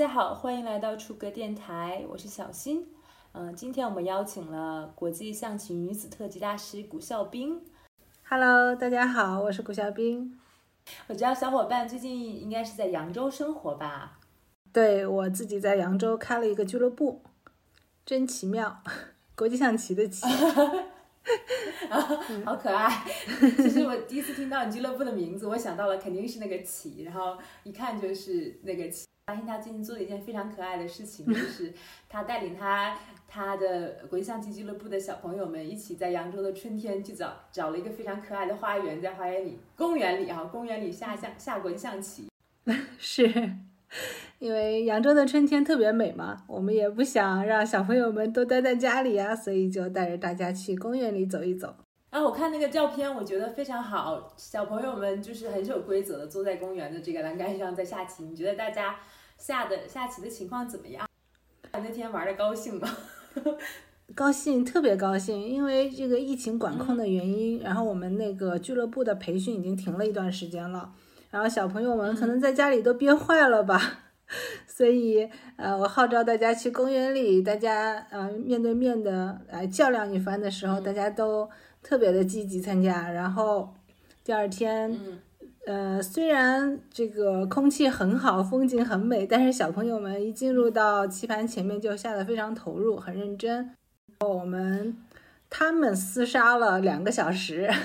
家好，欢迎来到楚歌电台，我是小新。嗯，今天我们邀请了国际象棋女子特级大师谷笑冰。Hello，大家好，我是谷笑冰。我知道小伙伴最近应该是在扬州生活吧？对我自己在扬州开了一个俱乐部，真奇妙，国际象棋的棋。啊，好可爱！其实我第一次听到你俱乐部的名字，我想到了肯定是那个棋，然后一看就是那个棋。发现他最近做了一件非常可爱的事情，就是他带领他他的国际象棋俱乐部的小朋友们一起在扬州的春天去找找了一个非常可爱的花园，在花园里公园里啊公园里下象下国际象棋。是因为扬州的春天特别美嘛，我们也不想让小朋友们都待在家里啊，所以就带着大家去公园里走一走。然后我看那个照片，我觉得非常好，小朋友们就是很有规则的坐在公园的这个栏杆上在下棋。你觉得大家下的下棋的情况怎么样？那天玩的高兴吗？高兴，特别高兴，因为这个疫情管控的原因，然后我们那个俱乐部的培训已经停了一段时间了，然后小朋友们可能在家里都憋坏了吧，所以呃，我号召大家去公园里，大家呃面对面的来较量一番的时候，大家都特别的积极参加，然后第二天。呃，虽然这个空气很好，风景很美，但是小朋友们一进入到棋盘前面就下得非常投入，很认真。我们他们厮杀了两个小时。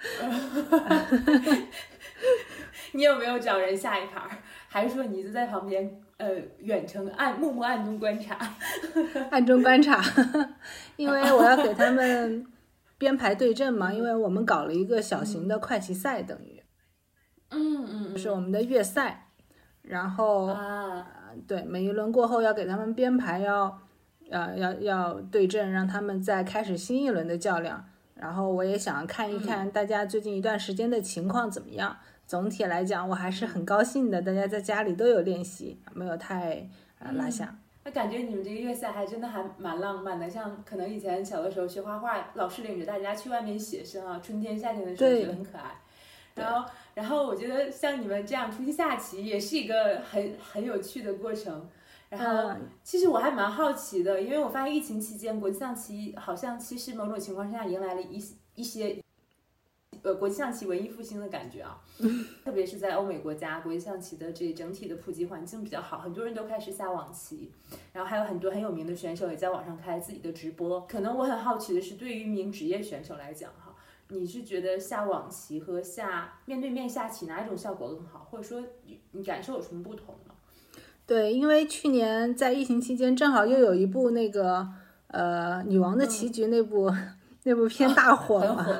你有没有找人下一盘？还是说你就在旁边呃远程暗默默暗中观察？暗中观察，因为我要给他们编排对阵嘛，因为我们搞了一个小型的快棋赛，等于。嗯嗯，是我们的月赛，然后啊，对，每一轮过后要给他们编排，要呃要要对阵，让他们再开始新一轮的较量。然后我也想看一看大家最近一段时间的情况怎么样。总体来讲，我还是很高兴的，大家在家里都有练习，没有太呃落下。那感觉你们这个月赛还真的还蛮浪漫的，像可能以前小的时候学画画，老师领着大家去外面写生啊，春天夏天的时候觉得很可爱。然后，然后我觉得像你们这样出去下棋也是一个很很有趣的过程。然后，其实我还蛮好奇的，因为我发现疫情期间国际象棋好像其实某种情况下迎来了一一些，呃，国际象棋文艺复兴的感觉啊。特别是在欧美国家，国际象棋的这整体的普及环境比较好，很多人都开始下网棋，然后还有很多很有名的选手也在网上开自己的直播。可能我很好奇的是，对于一名职业选手来讲，哈。你是觉得下网棋和下面对面下棋哪一种效果更好，或者说你你感受有什么不同吗？对，因为去年在疫情期间，正好又有一部那个呃《女王的棋局》那部、嗯、那部片大火嘛，火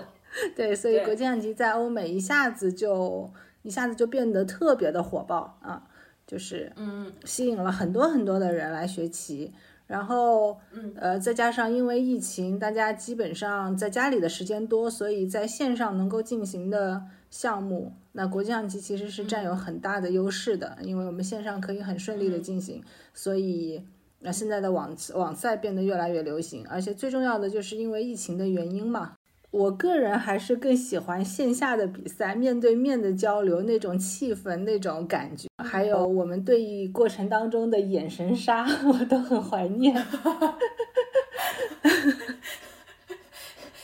对，所以国际象棋在欧美一下子就一下子就变得特别的火爆啊，就是嗯吸引了很多很多的人来学棋。然后，嗯，呃，再加上因为疫情，大家基本上在家里的时间多，所以在线上能够进行的项目，那国际象棋其实是占有很大的优势的，因为我们线上可以很顺利的进行，所以那现在的网网赛变得越来越流行，而且最重要的就是因为疫情的原因嘛。我个人还是更喜欢线下的比赛，面对面的交流，那种气氛、那种感觉，还有我们对弈过程当中的眼神杀，我都很怀念。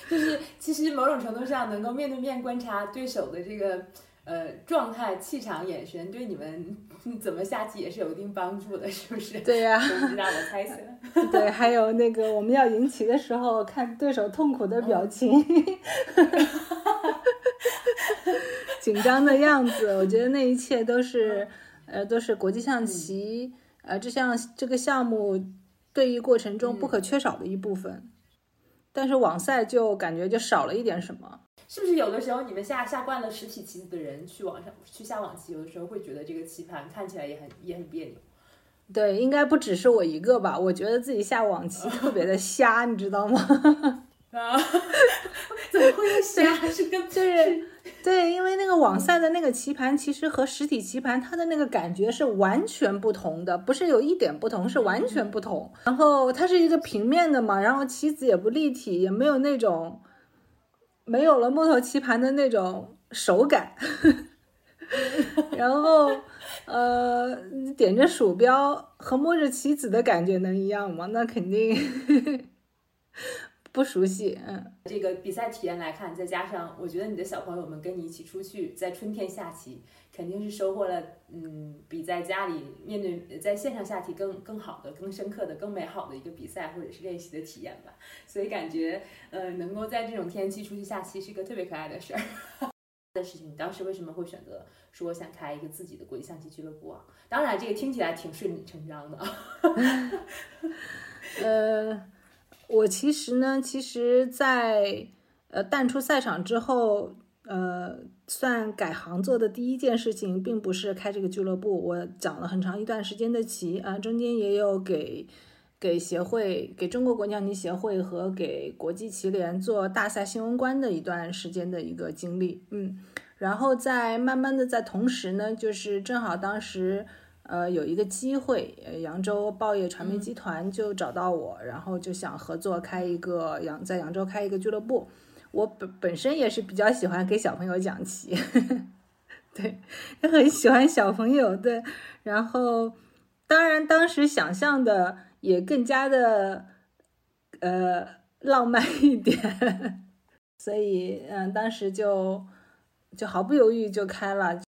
就是其实某种程度上，能够面对面观察对手的这个呃状态、气场、眼神，对你们怎么下棋也是有一定帮助的，是不是？对呀、我不知道，我猜测。对，还有那个我们要赢棋的时候，看对手痛苦的表情，紧张的样子，我觉得那一切都是，呃，都是国际象棋，呃，这项这个项目对弈过程中不可缺少的一部分。但是网赛就感觉就少了一点什么。是不是有的时候你们下下惯了实体棋子的人去网上去下网棋，有的时候会觉得这个棋盘看起来也很也很别扭？对，应该不只是我一个吧？我觉得自己下网棋特别的瞎，你知道吗？啊，怎么会瞎？是跟就是对，因为那个网赛的那个棋盘，其实和实体棋盘它的那个感觉是完全不同的，不是有一点不同，是完全不同。然后它是一个平面的嘛，然后棋子也不立体，也没有那种没有了木头棋盘的那种手感。然后呃，点着鼠标和摸着棋子的感觉能一样吗？那肯定 不熟悉。嗯，这个比赛体验来看，再加上我觉得你的小朋友们跟你一起出去在春天下棋，肯定是收获了嗯比在家里面对在线上下棋更更好的、更深刻的、更美好的一个比赛或者是练习的体验吧。所以感觉呃能够在这种天气出去下棋是一个特别可爱的事儿。的事情，你当时为什么会选择说想开一个自己的国际象棋俱乐部啊？当然，这个听起来挺顺理成章的。呃，我其实呢，其实，在呃淡出赛场之后，呃，算改行做的第一件事情，并不是开这个俱乐部。我讲了很长一段时间的棋啊，中间也有给给协会、给中国国际象棋协会和给国际棋联做大赛新闻官的一段时间的一个经历。嗯，然后在慢慢的在同时呢，就是正好当时。呃，有一个机会，呃，扬州报业传媒集团就找到我，然后就想合作开一个扬在扬州开一个俱乐部。我本本身也是比较喜欢给小朋友讲棋，对，也很喜欢小朋友，对。然后，当然当时想象的也更加的呃浪漫一点，所以嗯，当时就就毫不犹豫就开了。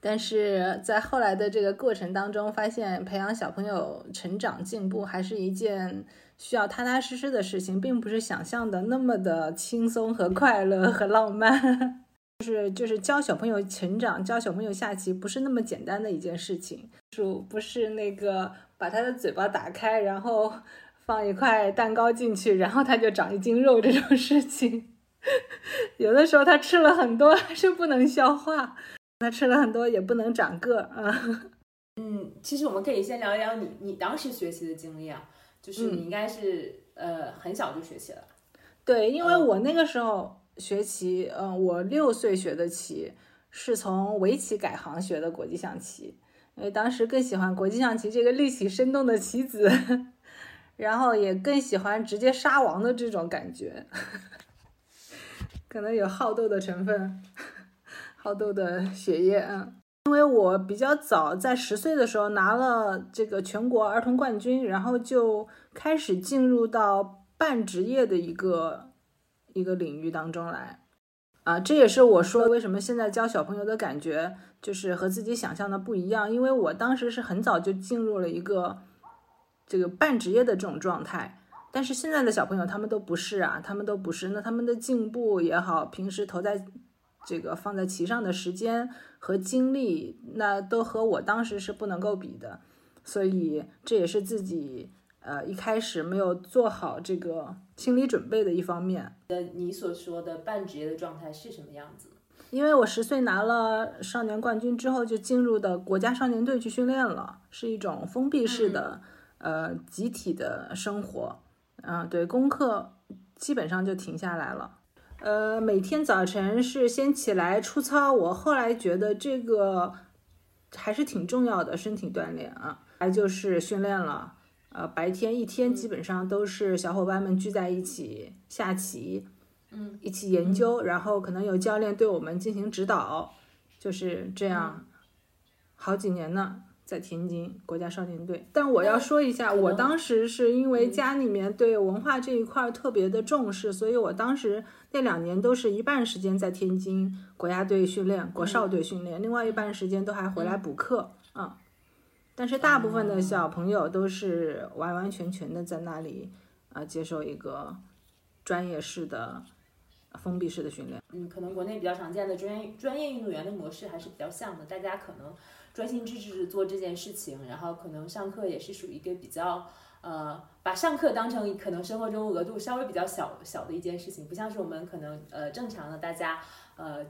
但是在后来的这个过程当中，发现培养小朋友成长进步还是一件需要踏踏实实的事情，并不是想象的那么的轻松和快乐和浪漫。就是就是教小朋友成长，教小朋友下棋，不是那么简单的一件事情。就不是那个把他的嘴巴打开，然后放一块蛋糕进去，然后他就长一斤肉这种事情。有的时候他吃了很多，还是不能消化。他吃了很多也不能长个啊。嗯，其实我们可以先聊一聊你你当时学习的经历啊，就是你应该是呃很小就学习了。对，因为我那个时候学棋，嗯，我六岁学的棋，是从围棋改行学的国际象棋，因为当时更喜欢国际象棋这个立体生动的棋子，然后也更喜欢直接杀王的这种感觉，可能有好斗的成分。好斗的血液，嗯，因为我比较早，在十岁的时候拿了这个全国儿童冠军，然后就开始进入到半职业的一个一个领域当中来，啊，这也是我说为什么现在教小朋友的感觉就是和自己想象的不一样，因为我当时是很早就进入了一个这个半职业的这种状态，但是现在的小朋友他们都不是啊，他们都不是，那他们的进步也好，平时投在。这个放在棋上的时间和精力，那都和我当时是不能够比的，所以这也是自己呃一开始没有做好这个心理准备的一方面。呃，你所说的半职业的状态是什么样子？因为我十岁拿了少年冠军之后，就进入的国家少年队去训练了，是一种封闭式的呃集体的生活，嗯，对，功课基本上就停下来了。呃，每天早晨是先起来出操，我后来觉得这个还是挺重要的，身体锻炼啊。还就是训练了，呃，白天一天基本上都是小伙伴们聚在一起下棋，嗯，一起研究，然后可能有教练对我们进行指导，就是这样，好几年呢。在天津国家少年队，但我要说一下，我当时是因为家里面对文化这一块特别的重视，所以我当时那两年都是一半时间在天津国家队训练、国少队训练，另外一半时间都还回来补课啊。但是大部分的小朋友都是完完全全的在那里啊接受一个专业式的封闭式的训练。嗯，可能国内比较常见的专业专业运动员的模式还是比较像的，大家可能。专心致志做这件事情，然后可能上课也是属于一个比较，呃，把上课当成可能生活中额度稍微比较小小的一件事情，不像是我们可能呃正常的大家呃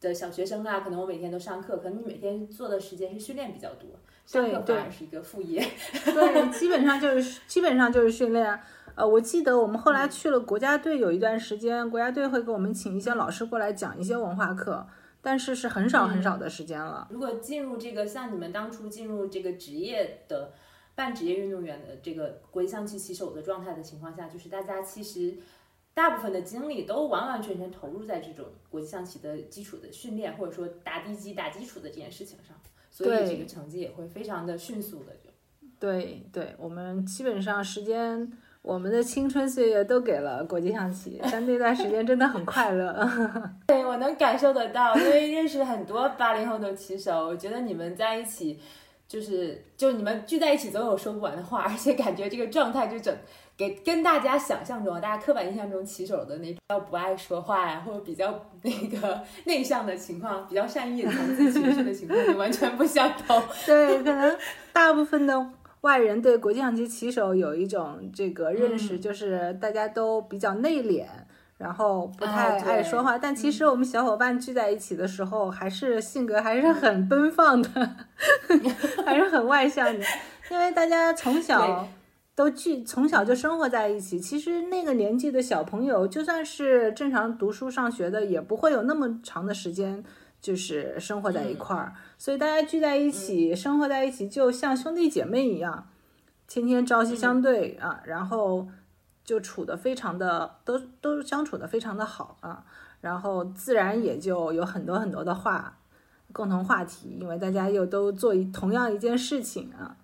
的小学生啊，可能我每天都上课，可能你每天做的时间是训练比较多，上课反而是一个副业。对，基本上就是基本上就是训练。呃，我记得我们后来去了国家队，有一段时间国家队会给我们请一些老师过来讲一些文化课。但是是很少很少的时间了。如果进入这个像你们当初进入这个职业的半职业运动员的这个国际象棋棋手的状态的情况下，就是大家其实大部分的精力都完完全全投入在这种国际象棋的基础的训练，或者说打地基、打基础的这件事情上。所以这个成绩也会非常的迅速的就。对对，我们基本上时间，我们的青春岁月都给了国际象棋，但那段时间真的很快乐。对，我能感受得到，因为认识很多八零后的棋手，我觉得你们在一起，就是就你们聚在一起总有说不完的话，而且感觉这个状态就整给跟大家想象中、大家刻板印象中棋手的那比较不爱说话呀，或者比较那个内向的情况，比较善意隐藏自己情绪的情况，就完全不相同。对，可能大部分的。外人对国际象棋棋手有一种这个认识，就是大家都比较内敛，然后不太爱说话。但其实我们小伙伴聚在一起的时候，还是性格还是很奔放的，还是很外向的。因为大家从小都聚，从小就生活在一起。其实那个年纪的小朋友，就算是正常读书上学的，也不会有那么长的时间。就是生活在一块儿，所以大家聚在一起，生活在一起，就像兄弟姐妹一样，天天朝夕相对啊，然后就处的非常的，都都相处的非常的好啊，然后自然也就有很多很多的话，共同话题，因为大家又都做一同样一件事情啊，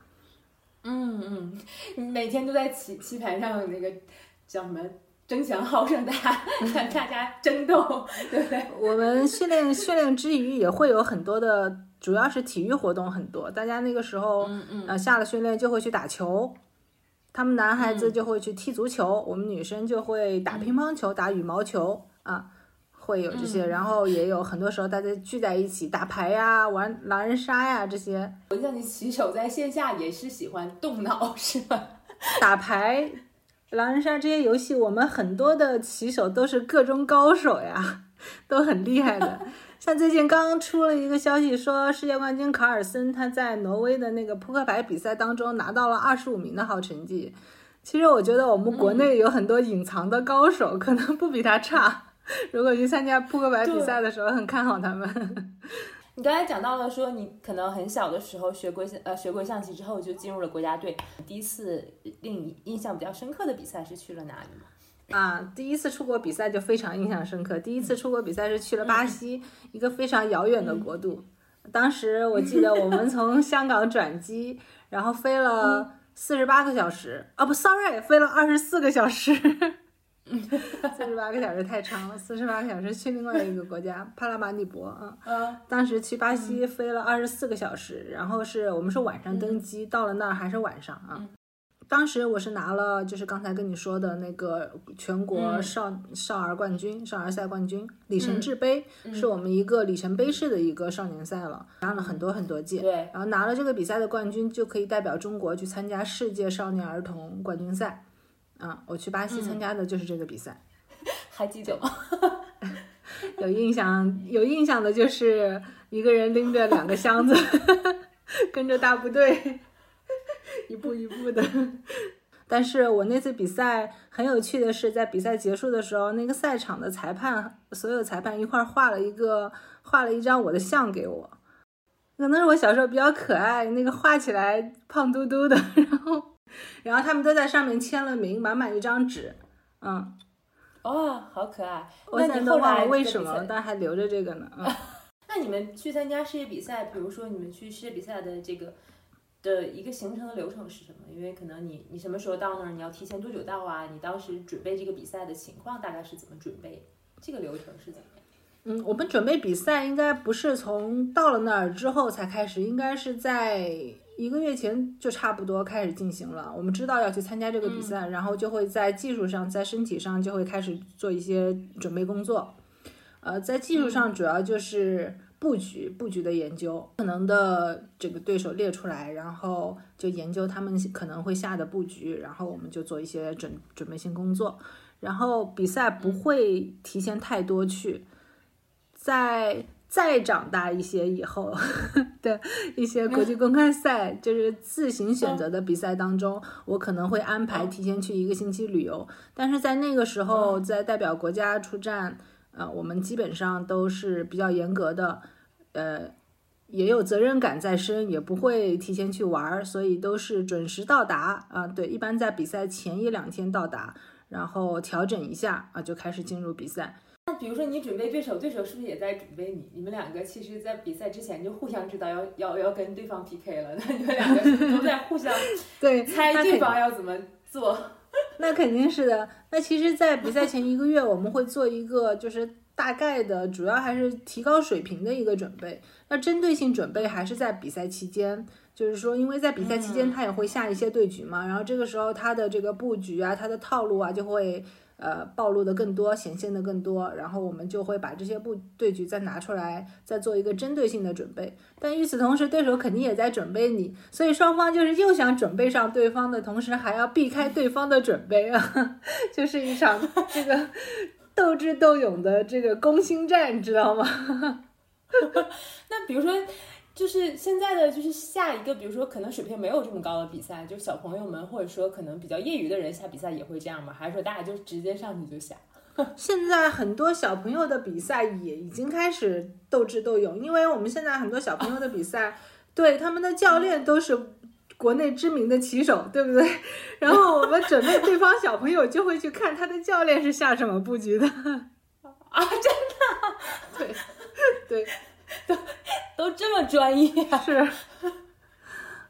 嗯嗯，每天都在棋棋盘上那个叫什么？争强好胜，大家大家争斗，对不对？我们训练训练之余也会有很多的，主要是体育活动很多。大家那个时候，嗯嗯，呃，下了训练就会去打球，他们男孩子就会去踢足球，我们女生就会打乒乓球、打羽毛球啊，会有这些。然后也有很多时候大家聚在一起打牌呀、玩狼人杀呀这些。我叫你骑手在线下也是喜欢动脑，是吧？打牌。狼人杀这些游戏，我们很多的棋手都是各中高手呀，都很厉害的。像最近刚刚出了一个消息，说世界冠军卡尔森他在挪威的那个扑克牌比赛当中拿到了二十五名的好成绩。其实我觉得我们国内有很多隐藏的高手，可能不比他差。如果去参加扑克牌比赛的时候，很看好他们。你刚才讲到了说，你可能很小的时候学过呃学过象棋之后就进入了国家队。第一次令你印象比较深刻的比赛是去了哪里吗？啊，第一次出国比赛就非常印象深刻。第一次出国比赛是去了巴西，一个非常遥远的国度。当时我记得我们 从香港转机，然后飞了四十八个小时啊，不，sorry，飞了二十四个小时。四十八个小时太长了，四十八个小时去另外一个国家帕拉马尼博啊。嗯。当时去巴西飞了二十四个小时，然后是我们是晚上登机，到了那儿还是晚上啊。当时我是拿了，就是刚才跟你说的那个全国少少儿冠军、少儿赛冠军里程志杯，是我们一个里程碑式的一个少年赛了，拿了很多很多届。对。然后拿了这个比赛的冠军，就可以代表中国去参加世界少年儿童冠军赛。啊，我去巴西参加的就是这个比赛，还记得吗？有印象，有印象的就是一个人拎着两个箱子，跟着大部队，一步一步的。但是我那次比赛很有趣的是，在比赛结束的时候，那个赛场的裁判，所有裁判一块画了一个，画了一张我的像给我。可能是我小时候比较可爱，那个画起来胖嘟嘟的，然后。然后他们都在上面签了名，满满一张纸，嗯，哦，好可爱。我现在都忘了为什么，但还留着这个呢。嗯，那你们去参加世界比赛，比如说你们去世界比赛的这个的一个行程的流程是什么？因为可能你你什么时候到那儿，你要提前多久到啊？你当时准备这个比赛的情况大概是怎么准备？这个流程是怎么样？嗯，我们准备比赛应该不是从到了那儿之后才开始，应该是在。一个月前就差不多开始进行了。我们知道要去参加这个比赛，然后就会在技术上、在身体上就会开始做一些准备工作。呃，在技术上主要就是布局、布局的研究，可能的这个对手列出来，然后就研究他们可能会下的布局，然后我们就做一些准准备性工作。然后比赛不会提前太多去，在。再长大一些以后的一些国际公开赛，就是自行选择的比赛当中，我可能会安排提前去一个星期旅游。但是在那个时候，在代表国家出战，呃，我们基本上都是比较严格的，呃，也有责任感在身，也不会提前去玩儿，所以都是准时到达啊。对，一般在比赛前一两天到达，然后调整一下啊，就开始进入比赛。那比如说你准备对手，对手是不是也在准备你？你们两个其实，在比赛之前就互相知道要要要跟对方 PK 了，那你们两个都在互相 对 猜对方要怎么做。那肯定是的。那其实，在比赛前一个月，我们会做一个就是大概的，主要还是提高水平的一个准备。那针对性准备还是在比赛期间，就是说，因为在比赛期间他也会下一些对局嘛，然后这个时候他的这个布局啊，他的套路啊，就会。呃，暴露的更多，显现的更多，然后我们就会把这些布对局再拿出来，再做一个针对性的准备。但与此同时，对手肯定也在准备你，所以双方就是又想准备上对方的同时，还要避开对方的准备啊，就是一场 这个斗智斗勇的这个攻心战，知道吗？那比如说。就是现在的，就是下一个，比如说可能水平没有这么高的比赛，就小朋友们或者说可能比较业余的人下比赛也会这样吗？还是说大家就直接上去就下？现在很多小朋友的比赛也已经开始斗智斗勇，因为我们现在很多小朋友的比赛，对他们的教练都是国内知名的棋手，对不对？然后我们准备对方小朋友就会去看他的教练是下什么布局的啊，真的？对，对。都都这么专业，是。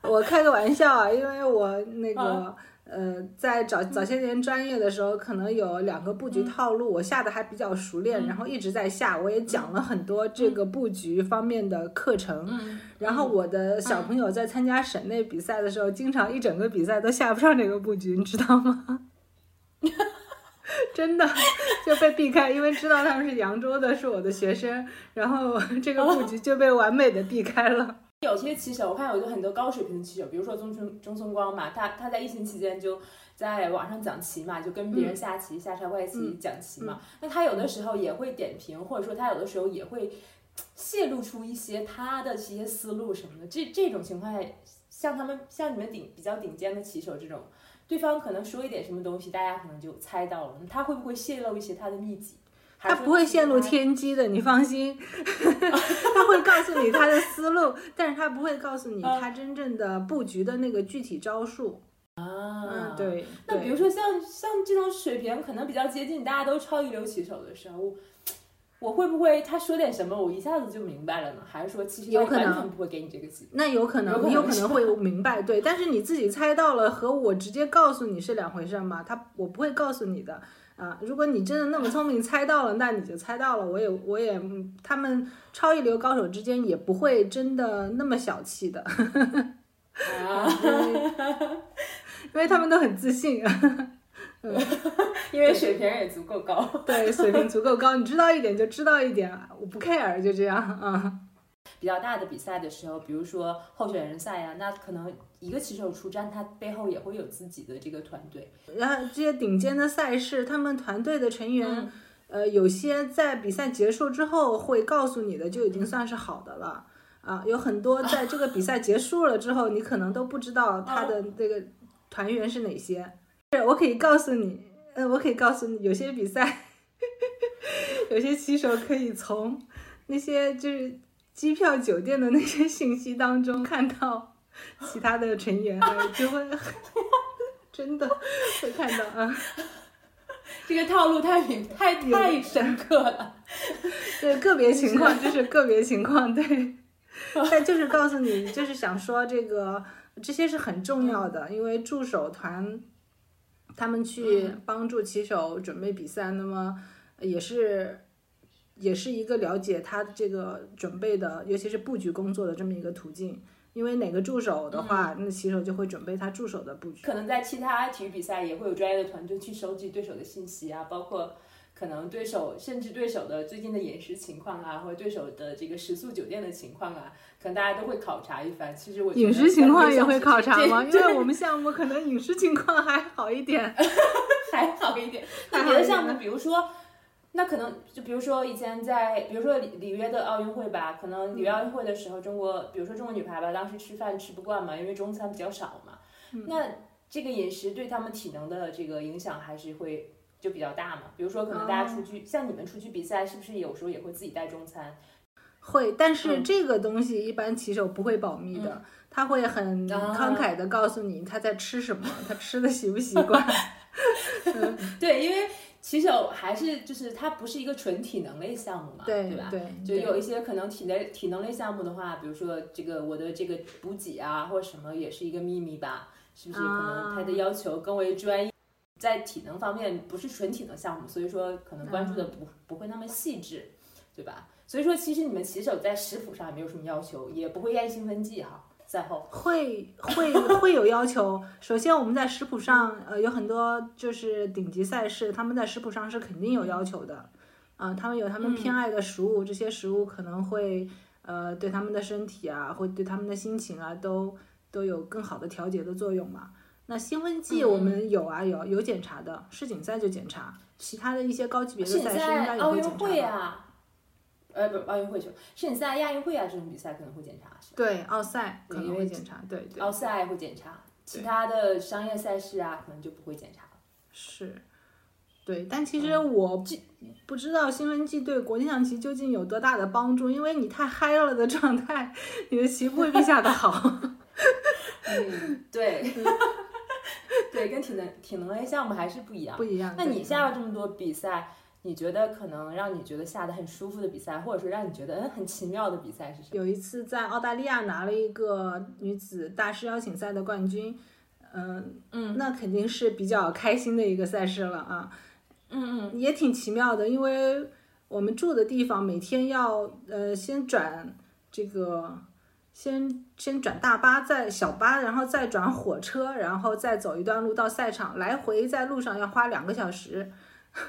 我开个玩笑啊，因为我那个呃，在早早些年专业的时候，可能有两个布局套路，我下的还比较熟练，然后一直在下，我也讲了很多这个布局方面的课程。然后我的小朋友在参加省内比赛的时候，经常一整个比赛都下不上这个布局，你知道吗？真的 就被避开，因为知道他们是扬州的，是我的学生，然后 这个布局就被完美的避开了。有些棋手，我看有很多高水平的棋手，比如说钟春钟松光嘛，他他在疫情期间就在网上讲棋嘛，就跟别人下棋下超快棋讲棋嘛。那他有的时候也会点评，或者说他有的时候也会泄露出一些他的一些思路什么的。这这种情况下，像他们像你们顶比较顶尖的棋手这种。对方可能说一点什么东西，大家可能就猜到了。他会不会泄露一些他的秘籍？他不会泄露天机的，你放心。他会告诉你他的思路，但是他不会告诉你他真正的布局的那个具体招数。啊，对。那比如说像像这种水平可能比较接近，大家都超一流棋手的时候。我会不会他说点什么，我一下子就明白了呢？还是说其实有可能不会给你这个机会？那有可能，有可能会明白，对。但是你自己猜到了和我直接告诉你是两回事嘛？他我不会告诉你的啊。如果你真的那么聪明猜到了，那你就猜到了。我也我也他们超一流高手之间也不会真的那么小气的，啊，因为他们都很自信。因为水平也足够高，对，水平足够高，你知道一点就知道一点，我不 care，就这样啊。比较大的比赛的时候，比如说候选人赛呀，那可能一个骑手出战，他背后也会有自己的这个团队。然后这些顶尖的赛事，他们团队的成员，呃，有些在比赛结束之后会告诉你的，就已经算是好的了啊。有很多在这个比赛结束了之后，你可能都不知道他的这个团员是哪些。是，我可以告诉你，呃，我可以告诉你，有些比赛，有些棋手可以从那些就是机票、酒店的那些信息当中看到其他的成员，就会 真的会看到啊。这个套路太明太太深刻了。对，个别情况就是个别情况，对。但就是告诉你，就是想说这个这些是很重要的，因为助手团。他们去帮助骑手准备比赛，那么也是也是一个了解他这个准备的，尤其是布局工作的这么一个途径。因为哪个助手的话，那骑手就会准备他助手的布局。可能在其他体育比赛也会有专业的团队去收集对手的信息啊，包括。可能对手甚至对手的最近的饮食情况啊，或者对手的这个食宿酒店的情况啊，可能大家都会考察一番。其实我饮食情况也会考察吗？因为我们项目可能饮食情况还好一点，还好一点。那别的项目，比如说，那可能就比如说以前在，比如说里里约的奥运会吧，可能里约奥运会的时候，中国，比如说中国女排吧，当时吃饭吃不惯嘛，因为中餐比较少嘛。那这个饮食对他们体能的这个影响还是会。就比较大嘛，比如说可能大家出去，像你们出去比赛，是不是有时候也会自己带中餐？会，但是这个东西一般骑手不会保密的，他会很慷慨的告诉你他在吃什么，他吃的习不习惯。对，因为。骑手还是就是它不是一个纯体能类项目嘛，对吧？对，就有一些可能体能体能类项目的话，比如说这个我的这个补给啊或者什么也是一个秘密吧，是不是？可能他的要求更为专业，在体能方面不是纯体能项目，所以说可能关注的不不会那么细致，对吧？所以说其实你们骑手在食谱上也没有什么要求，也不会验兴奋剂哈。赛后会会会有要求。首先，我们在食谱上，呃，有很多就是顶级赛事，他们在食谱上是肯定有要求的。啊，他们有他们偏爱的食物，这些食物可能会呃对他们的身体啊，会对他们的心情啊，都都有更好的调节的作用嘛。那兴奋剂我们有啊，有有检查的，世锦赛就检查，其他的一些高级别的赛事应该也会检查。呃，不，奥运会就，世锦赛、亚运会啊这种比赛可能会检查，对，奥赛可能会检查，对对。奥赛会检查，其他的商业赛事啊，可能就不会检查了。是，对，但其实我不不知道兴奋剂对国际象棋究竟有多大的帮助，因为你太嗨了的状态，你的棋不会必下的好。嗯，对，对，跟体能体能类项目还是不一样。不一样。那你下了这么多比赛？你觉得可能让你觉得下的很舒服的比赛，或者说让你觉得嗯很奇妙的比赛是什么？有一次在澳大利亚拿了一个女子大师邀请赛的冠军，嗯嗯，那肯定是比较开心的一个赛事了啊。嗯嗯，也挺奇妙的，因为我们住的地方每天要呃先转这个，先先转大巴，再小巴，然后再转火车，然后再走一段路到赛场，来回在路上要花两个小时。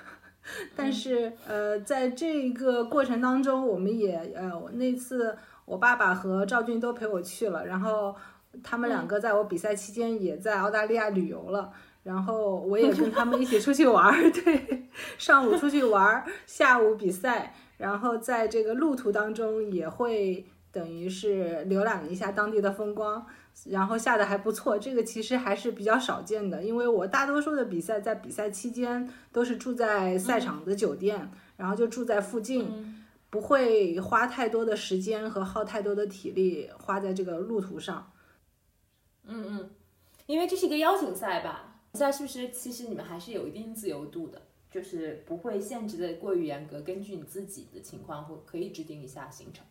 但是，呃，在这个过程当中，我们也，呃，那次我爸爸和赵俊都陪我去了，然后他们两个在我比赛期间也在澳大利亚旅游了，然后我也跟他们一起出去玩儿，对，上午出去玩儿，下午比赛，然后在这个路途当中也会等于是浏览了一下当地的风光。然后下的还不错，这个其实还是比较少见的，因为我大多数的比赛在比赛期间都是住在赛场的酒店，然后就住在附近，不会花太多的时间和耗太多的体力花在这个路途上。嗯嗯，因为这是一个邀请赛吧？赛是不是其实你们还是有一定自由度的，就是不会限制的过于严格，根据你自己的情况或可以制定一下行程。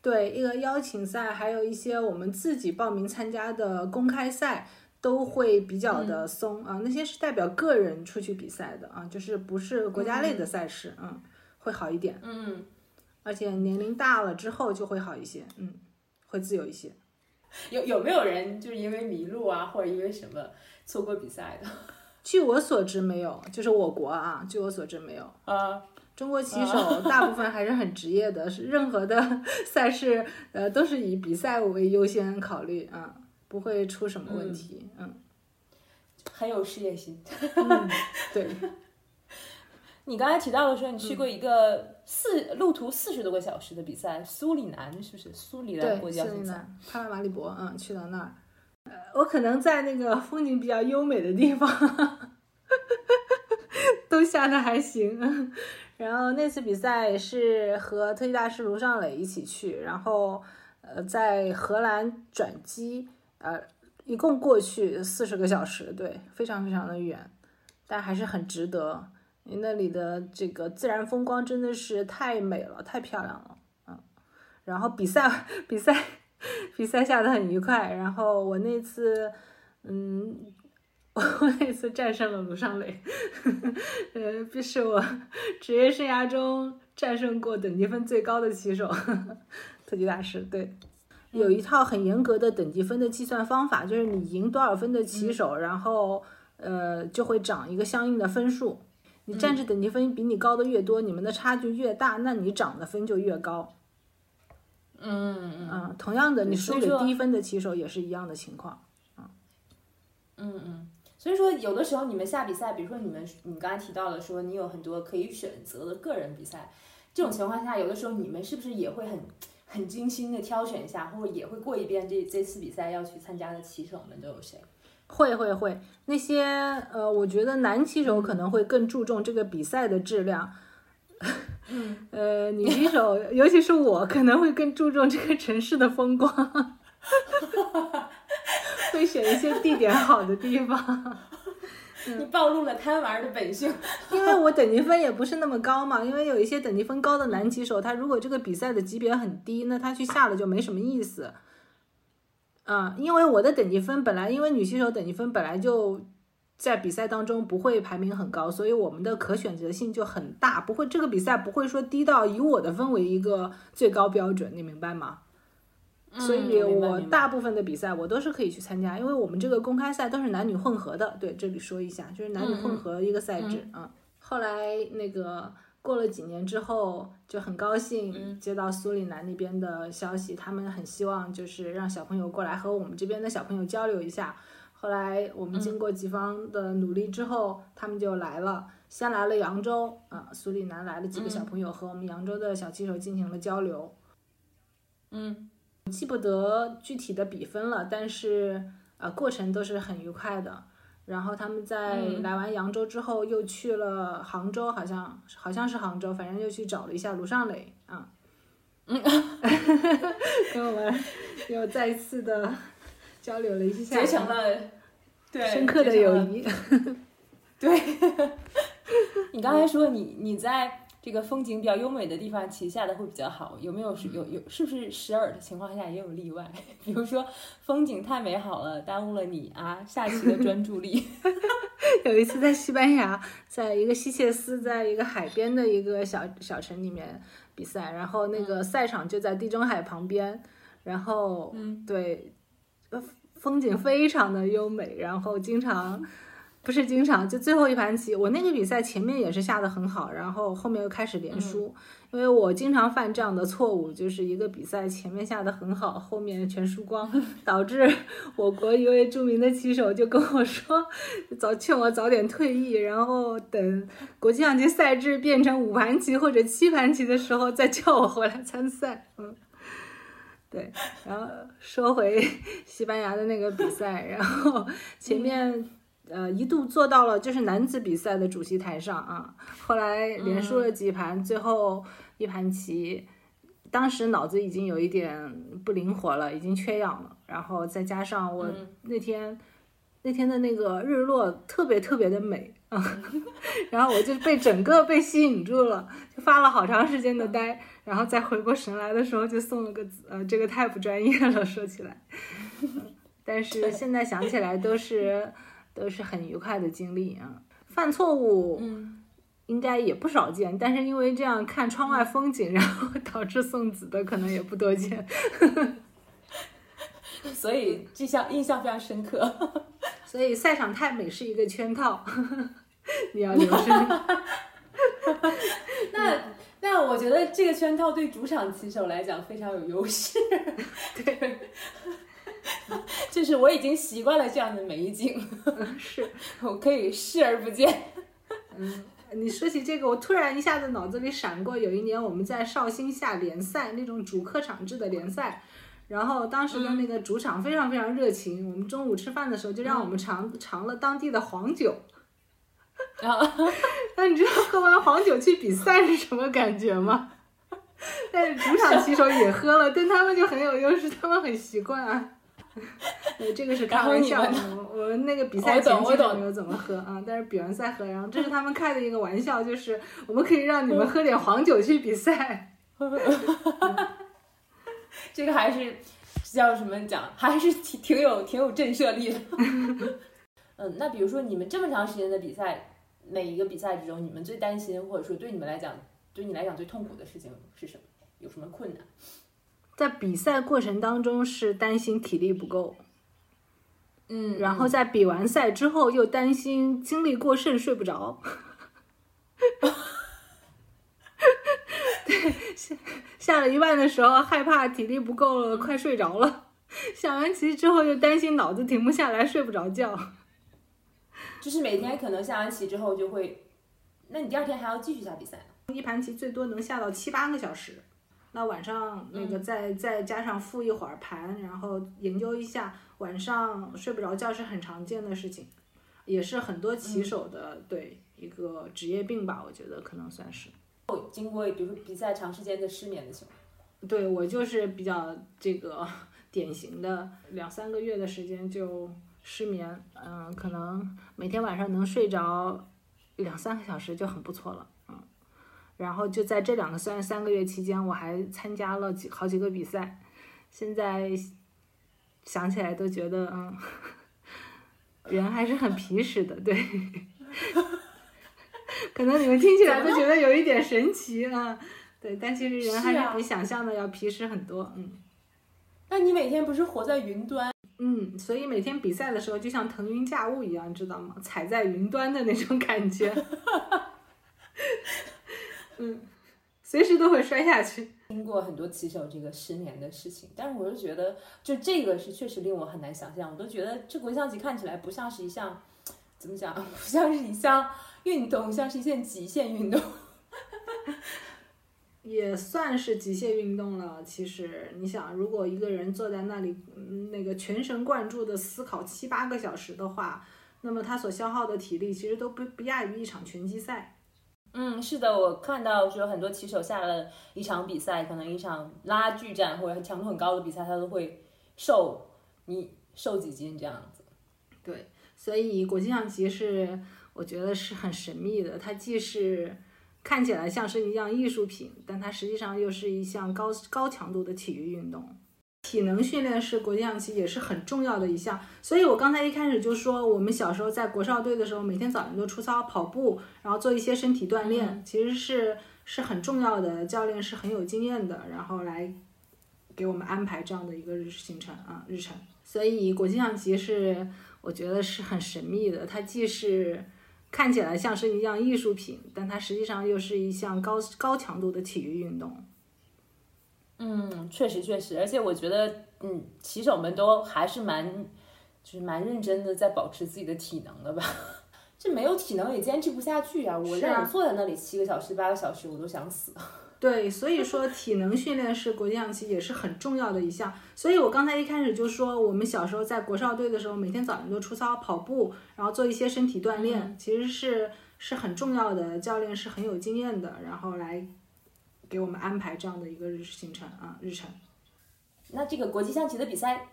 对一个邀请赛，还有一些我们自己报名参加的公开赛，都会比较的松啊。那些是代表个人出去比赛的啊，就是不是国家类的赛事，嗯，会好一点。嗯，而且年龄大了之后就会好一些，嗯，会自由一些。有有没有人就是因为迷路啊，或者因为什么错过比赛的？据我所知没有，就是我国啊，据我所知没有。啊。中国棋手大部分还是很职业的，是任何的 赛事，呃，都是以比赛为优先考虑啊，不会出什么问题，嗯，很有事业心。对，你刚才提到的说，你去过一个四路途四十多个小时的比赛，苏里南是不是？苏里南国际赛，帕拉马里博，嗯，去到那儿，呃，我可能在那个风景比较优美的地方，都下的还行。然后那次比赛是和特级大师卢尚磊一起去，然后呃在荷兰转机，呃一共过去四十个小时，对，非常非常的远，但还是很值得，那里的这个自然风光真的是太美了，太漂亮了，嗯，然后比赛比赛 比赛下的很愉快，然后我那次嗯。我那次战胜了卢尚磊，呃，这是我职业生涯中战胜过等级分最高的棋手，特级大师。对，有一套很严格的等级分的计算方法，就是你赢多少分的棋手，然后呃就会涨一个相应的分数。你战绩等级分比你高的越多，你们的差距越大，那你涨的分就越高。嗯嗯嗯。同样的，你输给低分的棋手也是一样的情况。嗯嗯。所以说，有的时候你们下比赛，比如说你们，你刚才提到了说你有很多可以选择的个人比赛，这种情况下，有的时候你们是不是也会很很精心的挑选一下，或者也会过一遍这这次比赛要去参加的棋手们都有谁？会会会，那些呃，我觉得男棋手可能会更注重这个比赛的质量，嗯，呃，女棋手，尤其是我，可能会更注重这个城市的风光。会选一些地点好的地方，你暴露了贪玩的本性。因为我等级分也不是那么高嘛，因为有一些等级分高的男棋手，他如果这个比赛的级别很低，那他去下了就没什么意思。啊，因为我的等级分本来，因为女棋手等级分本来就在比赛当中不会排名很高，所以我们的可选择性就很大，不会这个比赛不会说低到以我的分为一个最高标准，你明白吗？所以，我大部分的比赛我都是可以去参加，因为我们这个公开赛都是男女混合的。对，这里说一下，就是男女混合一个赛制啊。后来那个过了几年之后，就很高兴接到苏里南那边的消息，他们很希望就是让小朋友过来和我们这边的小朋友交流一下。后来我们经过几方的努力之后，他们就来了，先来了扬州啊，苏里南来了几个小朋友和我们扬州的小棋手进行了交流。嗯。记不得具体的比分了，但是呃，过程都是很愉快的。然后他们在来完扬州之后，又去了杭州，好像好像是杭州，反正又去找了一下卢尚磊啊，嗯，跟我们又再一次的交流了一下，结成了对深刻的友谊。对，你刚才说你你在。这个风景比较优美的地方，骑下的会比较好。有没有是有有是不是时而的情况下也有例外？比如说风景太美好了，耽误了你啊下棋的专注力。有一次在西班牙，在一个西切斯，在一个海边的一个小小城里面比赛，然后那个赛场就在地中海旁边，然后嗯对，呃风景非常的优美，然后经常。不是经常就最后一盘棋，我那个比赛前面也是下的很好，然后后面又开始连输，因为我经常犯这样的错误，就是一个比赛前面下的很好，后面全输光，导致我国一位著名的棋手就跟我说，早劝我早点退役，然后等国际象棋赛制变成五盘棋或者七盘棋的时候再叫我回来参赛。嗯，对，然后说回西班牙的那个比赛，然后前面。呃，一度坐到了就是男子比赛的主席台上啊，后来连输了几盘，最后一盘棋，当时脑子已经有一点不灵活了，已经缺氧了，然后再加上我那天那天的那个日落特别特别的美啊，然后我就被整个被吸引住了，就发了好长时间的呆，然后再回过神来的时候就送了个字，呃，这个太不专业了，说起来，但是现在想起来都是。都是很愉快的经历啊，犯错误，嗯，应该也不少见，但是因为这样看窗外风景，然后导致送子的可能也不多见，所以印象印象非常深刻。所以赛场太美是一个圈套，你要留神。那那我觉得这个圈套对主场棋手来讲非常有优势，对。就是我已经习惯了这样的美景，是 我可以视而不见。嗯，你说起这个，我突然一下子脑子里闪过，有一年我们在绍兴下联赛，那种主客场制的联赛，然后当时的那个主场非常非常热情，我们中午吃饭的时候就让我们尝尝了当地的黄酒。啊，那你知道喝完黄酒去比赛是什么感觉吗？但是主场棋手也喝了，但他们就很有优势，他们很习惯啊。对，这个是开玩笑。我我们那个比赛前期没有怎么喝啊，但是比完赛喝。然后这是他们开的一个玩笑，就是我们可以让你们喝点黄酒去比赛。这个还是叫什么讲？还是挺挺有挺有震慑力的。嗯，那比如说你们这么长时间的比赛，每一个比赛之中，你们最担心或者说对你们来讲，对你来讲最痛苦的事情是什么？有什么困难？在比赛过程当中是担心体力不够，嗯，然后在比完赛之后又担心精力过剩睡不着，对，下下了一半的时候害怕体力不够了，快睡着了，下完棋之后又担心脑子停不下来，睡不着觉，就是每天可能下完棋之后就会，那你第二天还要继续下比赛一盘棋最多能下到七八个小时。那晚上那个再再加上复一会儿盘，然后研究一下，晚上睡不着觉是很常见的事情，也是很多棋手的对一个职业病吧，我觉得可能算是。经过比如说比赛长时间的失眠的情况，对我就是比较这个典型的两三个月的时间就失眠，嗯，可能每天晚上能睡着两三个小时就很不错了，嗯。然后就在这两个三三个月期间，我还参加了几好几个比赛，现在想起来都觉得，嗯，人还是很皮实的，对。可能你们听起来都觉得有一点神奇啊，对，但其实人还是比想象的要皮实很多，嗯。那你每天不是活在云端？嗯，所以每天比赛的时候就像腾云驾雾一样，知道吗？踩在云端的那种感觉。嗯，随时都会摔下去。听过很多骑手这个失眠的事情，但是我就觉得，就这个是确实令我很难想象。我都觉得这国际象棋看起来不像是一项，怎么讲？不像是一项运动，像是一件极限运动。也算是极限运动了。其实你想，如果一个人坐在那里，那个全神贯注的思考七八个小时的话，那么他所消耗的体力其实都不不亚于一场拳击赛。嗯，是的，我看到就有很多棋手下了一场比赛，可能一场拉锯战或者强度很高的比赛，他都会瘦你瘦几斤这样子。对，所以国际象棋是我觉得是很神秘的，它既是。看起来像是一样艺术品，但它实际上又是一项高高强度的体育运动。体能训练是国际象棋也是很重要的一项。所以我刚才一开始就说，我们小时候在国少队的时候，每天早上都出操跑步，然后做一些身体锻炼，其实是是很重要的。教练是很有经验的，然后来给我们安排这样的一个日行程啊日程。所以国际象棋是我觉得是很神秘的，它既是。看起来像是一样艺术品，但它实际上又是一项高高强度的体育运动。嗯，确实确实，而且我觉得，嗯，骑手们都还是蛮，就是蛮认真的在保持自己的体能的吧。这没有体能也坚持不下去啊！我让你坐在那里七个小时、八个小时，我都想死。对，所以说体能训练是国际象棋也是很重要的一项。所以我刚才一开始就说，我们小时候在国少队的时候，每天早上都出操跑步，然后做一些身体锻炼，其实是是很重要的。教练是很有经验的，然后来给我们安排这样的一个日行程啊日程。那这个国际象棋的比赛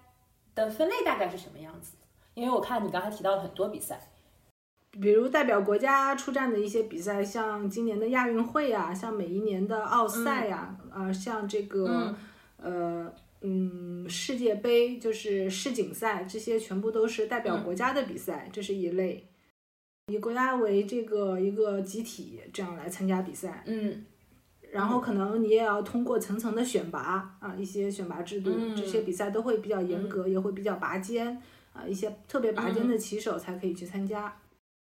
的分类大概是什么样子？因为我看你刚才提到了很多比赛。比如代表国家出战的一些比赛，像今年的亚运会啊，像每一年的奥赛呀，啊，像这个呃嗯世界杯，就是世锦赛，这些全部都是代表国家的比赛，这是一类。以国家为这个一个集体，这样来参加比赛。嗯。然后可能你也要通过层层的选拔啊，一些选拔制度，这些比赛都会比较严格，也会比较拔尖啊，一些特别拔尖的棋手才可以去参加。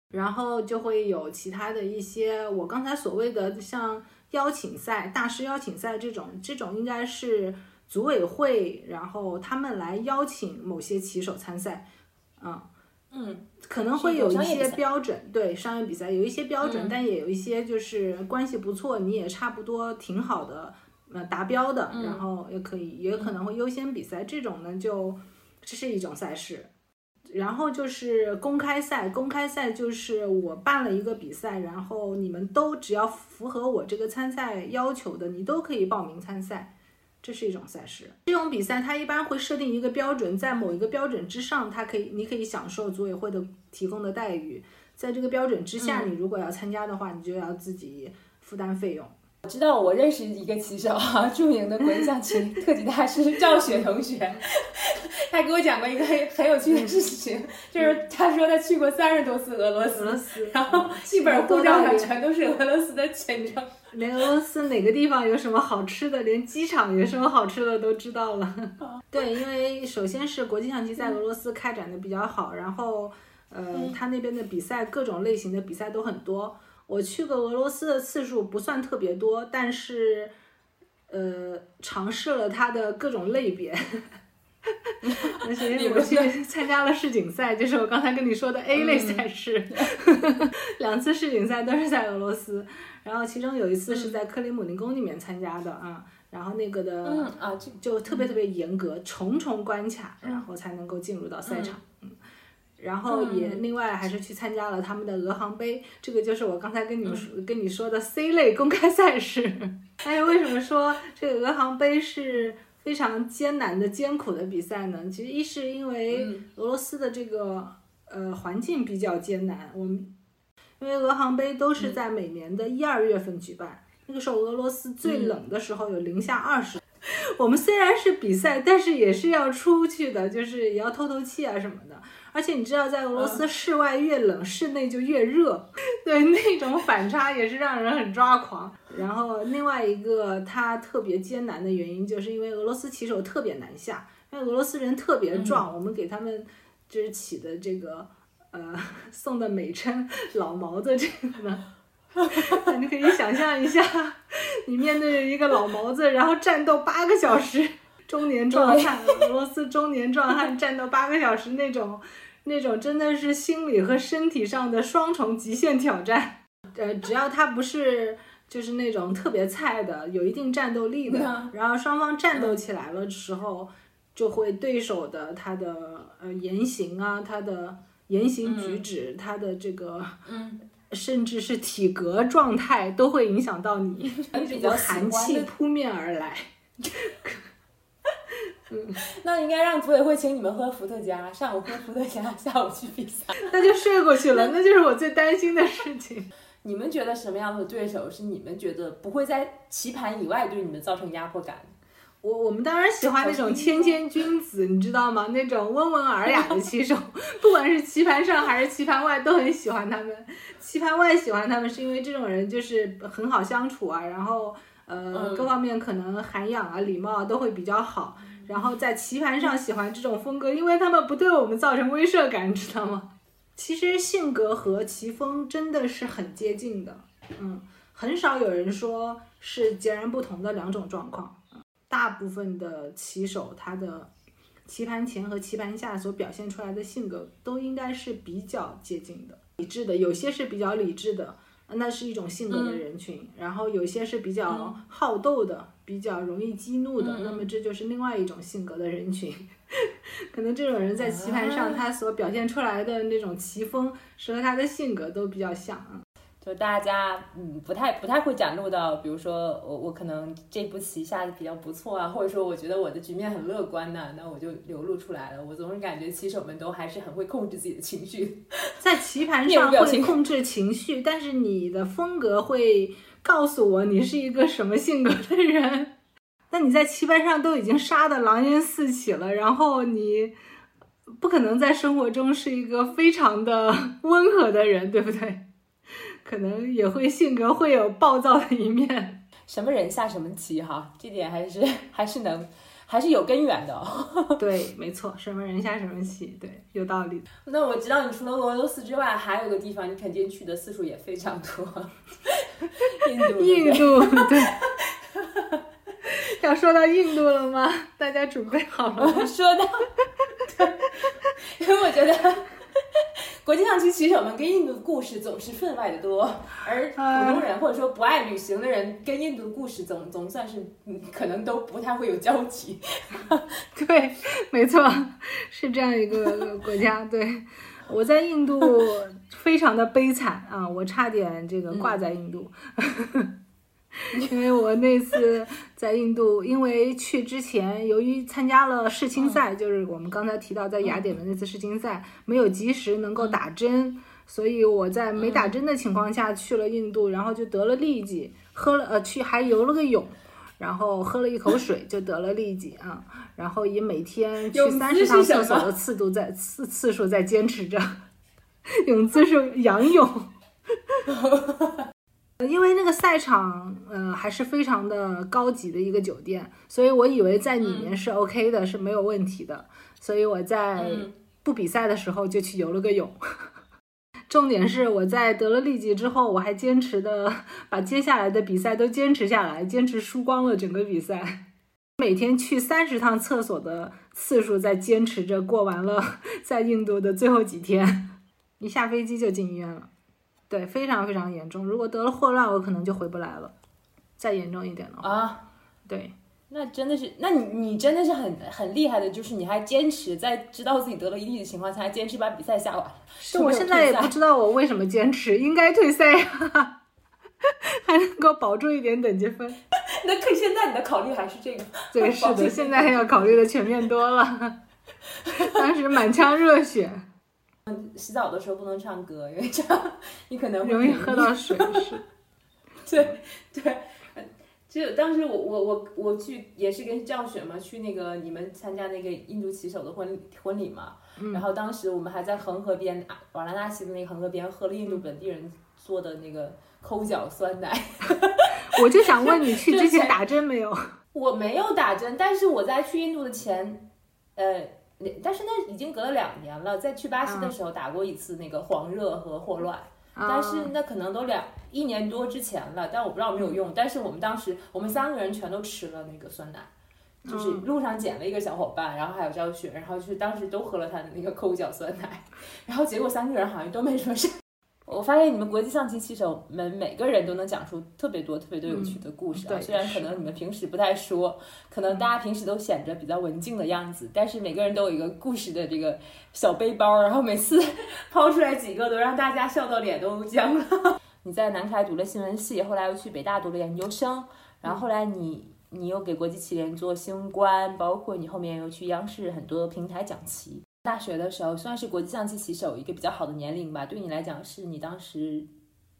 然后就会有其他的一些，我刚才所谓的像邀请赛、大师邀请赛这种，这种应该是组委会，然后他们来邀请某些棋手参赛，嗯嗯，可能会有一些标准，对商业比赛有一些标准，但也有一些就是关系不错，你也差不多挺好的，呃达标的，然后也可以，也可能会优先比赛，这种呢就这是一种赛事。然后就是公开赛，公开赛就是我办了一个比赛，然后你们都只要符合我这个参赛要求的，你都可以报名参赛，这是一种赛事。这种比赛它一般会设定一个标准，在某一个标准之上，它可以你可以享受组委会的提供的待遇，在这个标准之下，你如果要参加的话，你就要自己负担费用。我知道我认识一个棋手啊，著名的国际象棋特级大师赵雪同学，他给我讲过一个很很有趣的事情，就是他说他去过三十多次俄罗斯，然后一本护照上全都是俄罗斯的签证，连俄罗斯哪个地方有什么好吃的，连机场有什么好吃的都知道了。对，因为首先是国际象棋在俄罗斯开展的比较好，然后呃，他那边的比赛各种类型的比赛都很多。我去过俄罗斯的次数不算特别多，但是，呃，尝试了它的各种类别。而且我去 参加了世锦赛，就是我刚才跟你说的 A 类赛事，两次世锦赛都是在俄罗斯。然后其中有一次是在克里姆林宫里面参加的啊，然后那个的啊就就特别特别严格，重重关卡，然后才能够进入到赛场。然后也另外还是去参加了他们的俄航杯，这个就是我刚才跟你们说跟你说的 C 类公开赛事。还有为什么说这个俄航杯是非常艰难的、艰苦的比赛呢？其实一是因为嗯俄罗斯的这个呃环境比较艰难，我们因为俄航杯都是在每年的一二月份举办，那个时候俄罗斯最冷的时候有零下二十。我们虽然是比赛，但是也是要出去的，就是也要透透气啊什么的。而且你知道，在俄罗斯室外越冷，室内就越热，对那种反差也是让人很抓狂。然后另外一个它特别艰难的原因，就是因为俄罗斯骑手特别难下，因为俄罗斯人特别壮，我们给他们就是起的这个呃 送的美称“老毛子”这个呢。你可以想象一下，你面对着一个老毛子，然后战斗八个小时，中年壮汉，俄罗斯中年壮汉 战斗八个小时那种，那种真的是心理和身体上的双重极限挑战。呃，只要他不是就是那种特别菜的，有一定战斗力的，然后双方战斗起来了时候，就会对手的他的呃言行啊，他的言行举止，他的这个嗯。甚至是体格状态都会影响到你，比较寒气扑面而来。嗯，那应该让组委会请你们喝伏特加，上午喝伏特加，下午去比赛，那就睡过去了。那就是我最担心的事情。你们觉得什么样的对手是你们觉得不会在棋盘以外对你们造成压迫感？我我们当然喜欢那种谦谦君子，你知道吗？那种温文尔雅的棋手，不管是棋盘上还是棋盘外，都很喜欢他们。棋盘外喜欢他们是因为这种人就是很好相处啊，然后呃各方面可能涵养啊、礼貌啊都会比较好。然后在棋盘上喜欢这种风格，因为他们不对我们造成威慑感，知道吗？其实性格和棋风真的是很接近的，嗯，很少有人说是截然不同的两种状况。大部分的棋手他的棋盘前和棋盘下所表现出来的性格都应该是比较接近的，理智的，有些是比较理智的，那是一种性格的人群，然后有些是比较好斗的，比较容易激怒的，那么这就是另外一种性格的人群。可能这种人在棋盘上他所表现出来的那种棋风是和他的性格都比较像啊。就大家嗯不太不太会展露到，比如说我我可能这步棋下的比较不错啊，或者说我觉得我的局面很乐观呐、那我就流露出来了。我总是感觉棋手们都还是很会控制自己的情绪，在棋盘上会控制情绪，但是你的风格会告诉我你是一个什么性格的人。那你在棋盘上都已经杀的狼烟四起了，然后你不可能在生活中是一个非常的温和的人，对不对？可能也会性格会有暴躁的一面，什么人下什么棋哈，这点还是 还是能还是有根源的、哦。对，没错，什么人下什么棋，对，有道理。那我知道你除了俄罗斯之外，还有个地方你肯定去的次数也非常多，印度。印度，对。要说到印度了吗？大家准备好了吗？说到，对，因为我觉得。国际象棋棋手们跟印度的故事总是分外的多，而普通人或者说不爱旅行的人跟印度的故事总总算是可能都不太会有交集。对，没错，是这样一个国家。对，我在印度非常的悲惨啊，我差点这个挂在印度。因为我那次在印度，因为去之前，由于参加了世青赛，就是我们刚才提到在雅典的那次世青赛，没有及时能够打针，所以我在没打针的情况下去了印度，然后就得了痢疾，喝了呃去还游了个泳，然后喝了一口水就得了痢疾啊，然后以每天去三十趟厕所的次度在次次数在坚持着，泳姿是仰泳。因为那个赛场，呃，还是非常的高级的一个酒店，所以我以为在里面是 OK 的，是没有问题的。所以我在不比赛的时候就去游了个泳。重点是我在得了痢疾之后，我还坚持的 把接下来的比赛都坚持下来，坚持输光了整个比赛。每天去三十趟厕所的次数在坚持着过完了 在印度的最后几天，一下飞机就进医院了。对，非常非常严重。如果得了霍乱，我可能就回不来了。再严重一点的话，啊，对，那真的是，那你你真的是很很厉害的，就是你还坚持在知道自己得了一例的情况下，还坚持把比赛下完。是我现在也不知道我为什么坚持，应该退赛呀，还能够保住一点等级分。那可现在你的考虑还是这个？对，是的，现在要考虑的全面多了。当时满腔热血。嗯，洗澡的时候不能唱歌，因为这样你可能容易喝到水。是，对对。就当时我我我我去也是跟教学嘛，去那个你们参加那个印度骑手的婚婚礼嘛。然后当时我们还在恒河边，瓦拉纳西的那个恒河边喝了印度本地人做的那个抠脚酸奶。我就想问你去之前打针没有？我没有打针，但是我在去印度的前，呃。但是那已经隔了两年了，在去巴西的时候打过一次那个黄热和霍乱，但是那可能都两一年多之前了，但我不知道有没有用。但是我们当时我们三个人全都吃了那个酸奶，就是路上捡了一个小伙伴，然后还有赵雪，然后就是当时都喝了他的那个抠脚酸奶，然后结果三个人好像都没什么事。我发现你们国际象棋棋手们每个人都能讲出特别多、特别多有趣的故事啊。虽然可能你们平时不太说，可能大家平时都显着比较文静的样子，但是每个人都有一个故事的这个小背包，然后每次 抛出来几个都让大家笑到脸都僵了。你在南开读了新闻系，后来又去北大读了研究生，然后后来你你又给国际棋联做新闻官，包括你后面又去央视很多平台讲棋。大学的时候算是国际象棋棋手一个比较好的年龄吧，对你来讲是你当时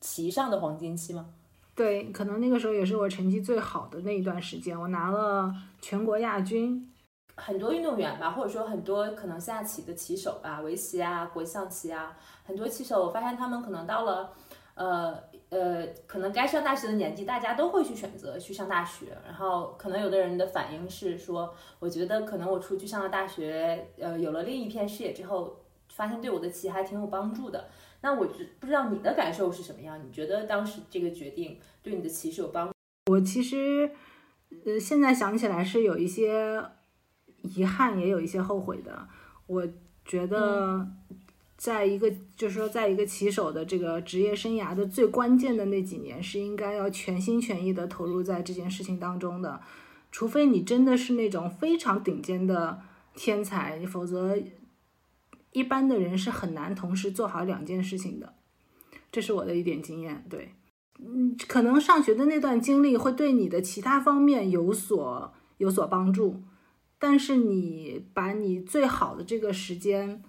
棋上的黄金期吗？对，可能那个时候也是我成绩最好的那一段时间，我拿了全国亚军。很多运动员吧，或者说很多可能下棋的棋手吧，围棋啊、国际象棋啊，很多棋手，我发现他们可能到了，呃。呃，可能该上大学的年纪，大家都会去选择去上大学。然后，可能有的人的反应是说，我觉得可能我出去上了大学，呃，有了另一片视野之后，发现对我的棋还挺有帮助的。那我不知道你的感受是什么样？你觉得当时这个决定对你的棋是有帮？我其实，呃，现在想起来是有一些遗憾，也有一些后悔的。我觉得。在一个就是说，在一个棋手的这个职业生涯的最关键的那几年，是应该要全心全意的投入在这件事情当中的，除非你真的是那种非常顶尖的天才，否则一般的人是很难同时做好两件事情的。这是我的一点经验。对，嗯，可能上学的那段经历会对你的其他方面有所有所帮助，但是你把你最好的这个时间。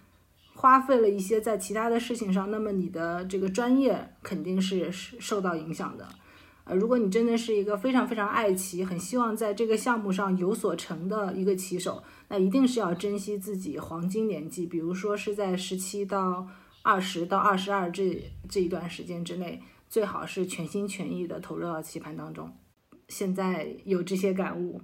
花费了一些在其他的事情上，那么你的这个专业肯定是受到影响的。呃，如果你真的是一个非常非常爱棋，很希望在这个项目上有所成的一个棋手，那一定是要珍惜自己黄金年纪，比如说是在十七到二十到二十二这这一段时间之内，最好是全心全意的投入到棋盘当中。现在有这些感悟，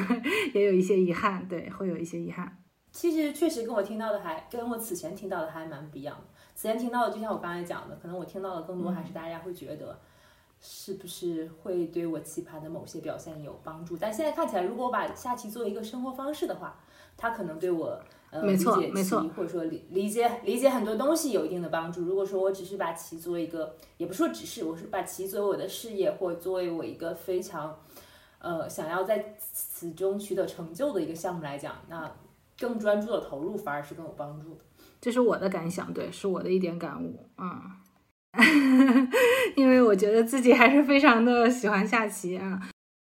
也有一些遗憾，对，会有一些遗憾。其实确实跟我听到的还跟我此前听到的还蛮不一样的。此前听到的就像我刚才讲的，可能我听到的更多还是大家会觉得是不是会对我棋盘的某些表现有帮助。但现在看起来，如果我把下棋作为一个生活方式的话，它可能对我呃理解棋或者说理理解理解很多东西有一定的帮助。如果说我只是把棋作为一个，也不说只是，我是把棋作为我的事业或作为我一个非常呃想要在此中取得成就的一个项目来讲，那。更专注的投入反而是更有帮助的，这是我的感想，对，是我的一点感悟，嗯，因为我觉得自己还是非常的喜欢下棋啊。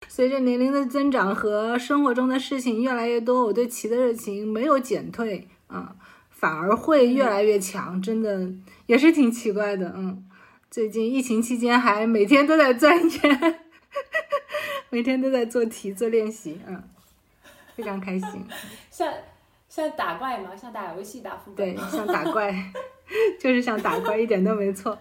随着年龄的增长和生活中的事情越来越多，我对棋的热情没有减退啊，反而会越来越强，真的也是挺奇怪的，嗯。最近疫情期间还每天都在钻研，每天都在做题做练习，嗯，非常开心，像。像打怪吗？像打游戏打副本？对，像打怪，就是像打怪，一点都没错。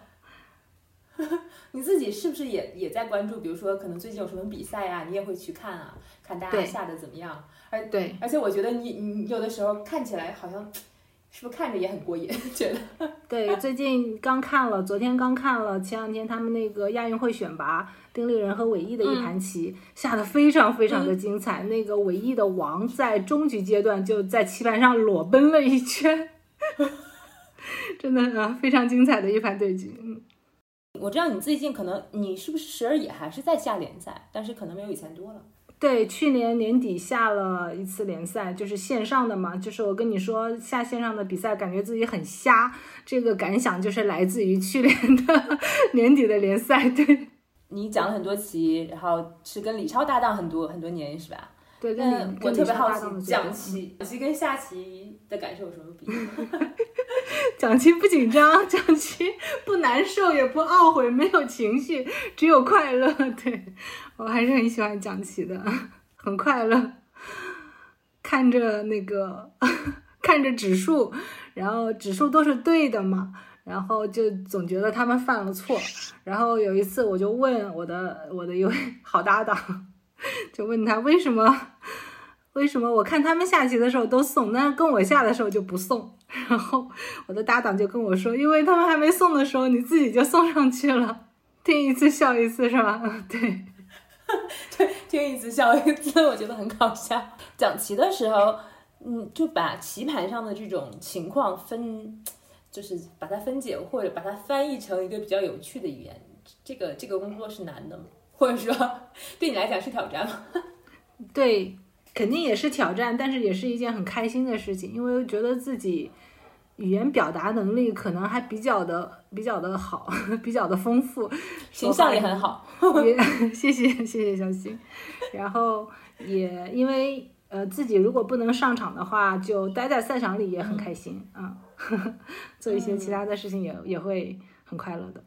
你自己是不是也也在关注？比如说，可能最近有什么比赛啊，你也会去看啊，看大家下的怎么样？而对，而且我觉得你你有的时候看起来好像。是不是看着也很过瘾？觉得 对，最近刚看了，昨天刚看了，前两天他们那个亚运会选拔，丁立人和韦毅的一盘棋下的非常非常的精彩。那个韦毅的王在中局阶段就在棋盘上裸奔了一圈，真的啊，非常精彩的一盘对局。嗯，我知道你最近可能你是不是时而也还是在下联赛，但是可能没有以前多了。对，去年年底下了一次联赛，就是线上的嘛。就是我跟你说下线上的比赛，感觉自己很瞎。这个感想就是来自于去年的 年底的联赛。对，你讲了很多棋，然后是跟李超搭档很多很多年，是吧？对，跟那我特别好奇讲棋，讲棋跟下棋的感受有什么比？讲棋不紧张，讲棋不难受，也不懊悔，没有情绪，只有快乐。对我还是很喜欢讲棋的，很快乐。看着那个，看着指数，然后指数都是对的嘛，然后就总觉得他们犯了错。然后有一次，我就问我的我的一位 好搭档，就问他为什么为什么我看他们下棋的时候都送，但是跟我下的时候就不送。然后我的搭档就跟我说，因为他们还没送的时候，你自己就送上去了，听一次笑一次是吧？对，对，听一次笑一次，我觉得很搞笑。讲棋的时候，嗯，就把棋盘上的这种情况分，就是把它分解或者把它翻译成一个比较有趣的语言。这个这个工作是难的吗？或者说对你来讲是挑战吗？对，肯定也是挑战，但是也是一件很开心的事情，因为觉得自己语言表达能力可能还比较的比较的好，比较的丰富，形象也很好。也 谢谢谢谢小新，然后也因为呃自己如果不能上场的话，就待在赛场里也很开心啊、嗯，做一些其他的事情也也会很快乐的。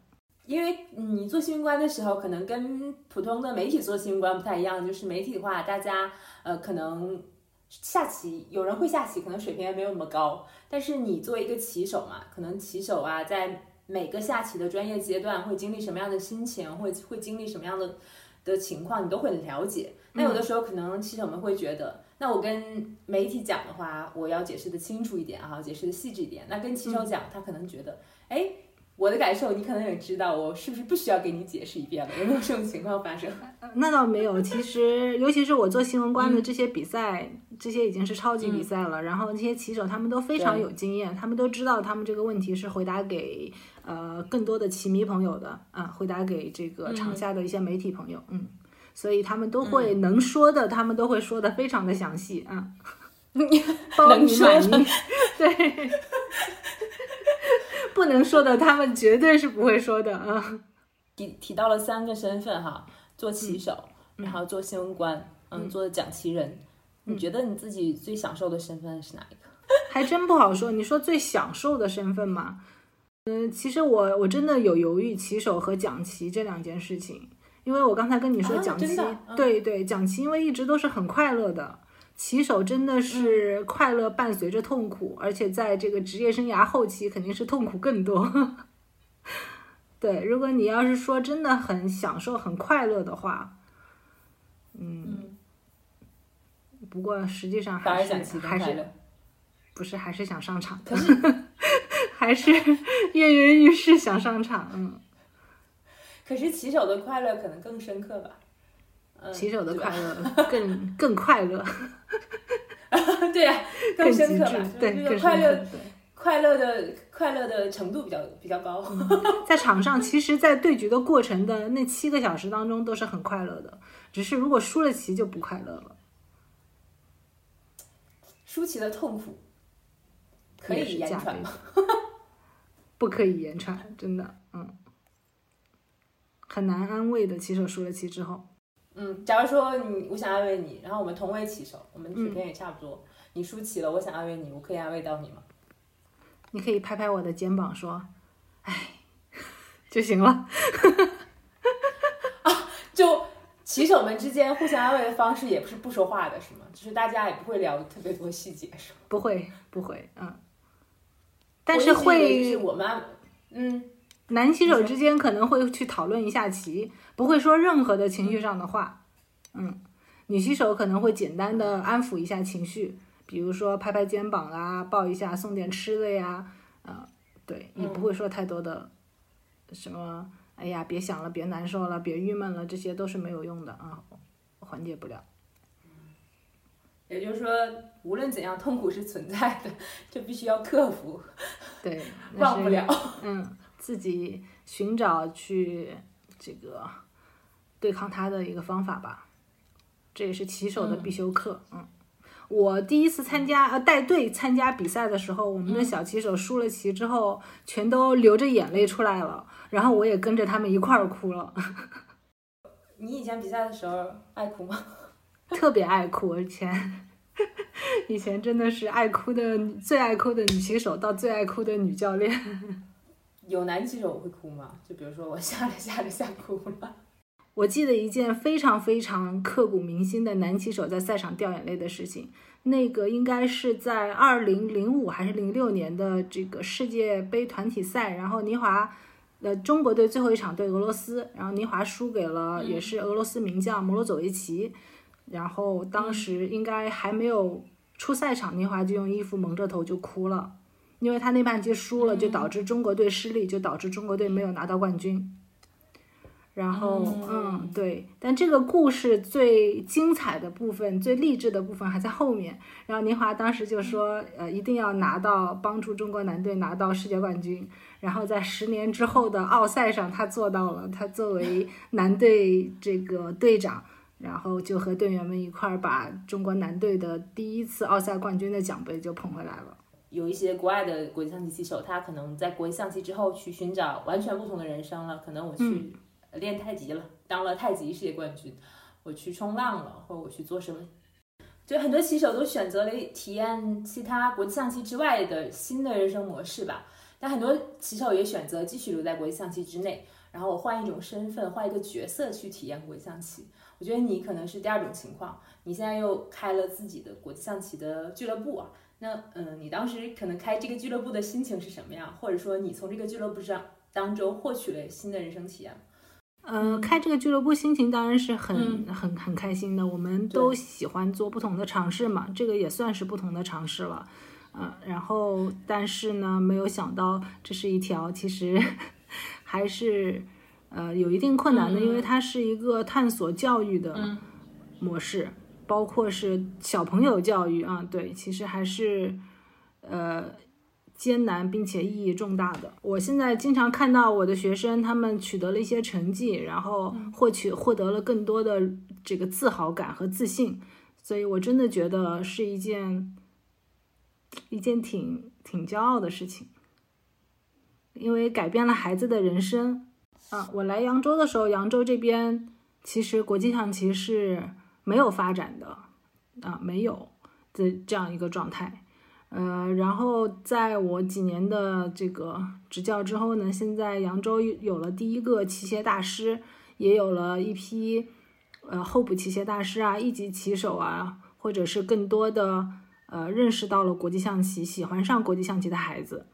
因为你做新闻官的时候，可能跟普通的媒体做新闻官不太一样，就是媒体的话，大家呃可能下棋有人会下棋，可能水平也没有那么高，但是你作为一个棋手嘛，可能棋手啊在每个下棋的专业阶段会经历什么样的心情，会会经历什么样的的情况，你都会了解。那有的时候可能棋手们会觉得，那我跟媒体讲的话，我要解释的清楚一点啊，解释的细致一点。那跟棋手讲，他可能觉得，哎。我的感受，你可能也知道，我是不是不需要给你解释一遍了？有没有这种情况发生？那倒没有，其实尤其是我做新闻官的这些比赛，这些已经是超级比赛了。然后这些骑手他们都非常有经验，他们都知道他们这个问题是回答给呃更多的骑迷朋友的啊，回答给这个场下的一些媒体朋友，嗯，所以他们都会能说的，他们都会说的非常的详细啊，包你满意，对。不能说的，他们绝对是不会说的啊。提提到了三个身份哈，做棋手，嗯、然后做新闻官，嗯，做讲棋人。你觉得你自己最享受的身份是哪一个？还真不好说。你说最享受的身份吗？嗯，其实我我真的有犹豫棋手和讲棋这两件事情，因为我刚才跟你说讲棋，啊嗯、对对，讲棋因为一直都是很快乐的。棋手真的是快乐伴随着痛苦，而且在这个职业生涯后期肯定是痛苦更多。对，如果你要是说真的很享受、很快乐的话，嗯，不过实际上还是还是不是还是想上场，可是 还是跃跃欲试想上场，嗯。可是骑手的快乐可能更深刻吧。棋手的快乐更更快乐，对呀、啊，更深刻吧？对，更快乐，快乐的快乐的程度比较比较高。在场上，其实，在对局的过程的那七个小时当中，都是很快乐的。只是如果输了棋就不快乐了。输棋的痛苦可以言传吗？不可以言传，真的，嗯，很难安慰的。棋手输了棋之后。嗯，假如说你，我想安慰你，然后我们同为棋手，我们水平也差不多。嗯、你输棋了，我想安慰你，我可以安慰到你吗？你可以拍拍我的肩膀说：“哎，就行了。啊，就棋手们之间互相安慰的方式也不是不说话的，是吗？就是大家也不会聊特别多细节，是吗？不会，不会，嗯。但是会，就是我们，嗯。男棋手之间可能会去讨论一下棋，不会说任何的情绪上的话。嗯，女棋手可能会简单的安抚一下情绪，比如说拍拍肩膀啊，抱一下，送点吃的呀，啊、呃，对，也不会说太多的什么，哎呀，别想了，别难受了，别郁闷了，这些都是没有用的啊，缓解不了。也就是说，无论怎样，痛苦是存在的，就必须要克服。对，忘不了。嗯。自己寻找去这个对抗他的一个方法吧，这也是棋手的必修课。嗯，我第一次参加呃带队参加比赛的时候，我们的小棋手输了棋之后，全都流着眼泪出来了，然后我也跟着他们一块儿哭了。你以前比赛的时候爱哭吗？特别爱哭，以前 以前真的是爱哭的最爱哭的女骑手到最爱哭的女教练。有男骑手会哭吗？就比如说我下着下着下哭了。我记得一件非常非常刻骨铭心的男棋手在赛场掉眼泪的事情。那个应该是在二零零五还是零六年的这个世界杯团体赛，然后尼华，呃，中国队最后一场对俄罗斯，然后尼华输给了也是俄罗斯名将摩罗佐维奇，然后当时应该还没有出赛场，尼华就用衣服蒙着头就哭了，因为他那半局输了，就导致中国队失利，就导致中国队没有拿到冠军。然后，嗯，对，但这个故事最精彩的部分、最励志的部分还在后面。然后，宁华当时就说，呃，一定要拿到帮助中国男队拿到世界冠军。然后，在十年之后的奥赛上，他做到了。他作为 男队这个队长，然后就和队员们一块儿把中国男队的第一次奥赛冠军的奖杯就捧回来了。有一些国外的国际象棋棋手，他可能在国际象棋之后去寻找完全不同的人生了。可能我去。练太极了，当了太极世界冠军。我去冲浪了，或者我去做什么？就很多棋手都选择了体验其他国际象棋之外的新的人生模式吧。但很多棋手也选择继续留在国际象棋之内，然后我换一种身份，换一个角色去体验国际象棋。我觉得你可能是第二种情况，你现在又开了自己的国际象棋的俱乐部啊。那嗯，你当时可能开这个俱乐部的心情是什么样？或者说你从这个俱乐部上当中获取了新的人生体验？嗯，开这个俱乐部心情当然是很很很开心的。我们都喜欢做不同的尝试嘛，这个也算是不同的尝试了。嗯，然后但是呢，没有想到这是一条其实 还是呃有一定困难的，因为它是一个探索教育的模式，包括是小朋友教育啊。对，其实还是呃。艰难并且意义重大的。我现在经常看到我的学生，他们取得了一些成绩，然后获取获得了更多的这个自豪感和自信，所以我真的觉得是一件一件挺挺骄傲的事情，因为改变了孩子的人生。啊，我来扬州的时候，扬州这边其实国际象棋是没有发展的，啊，没有的这样一个状态。呃，然后在我几年的这个执教之后呢，现在扬州有了第一个棋协大师，也有了一批呃候补棋协大师啊、一级棋手啊，或者是更多的呃认识到了国际象棋、喜欢上国际象棋的孩子，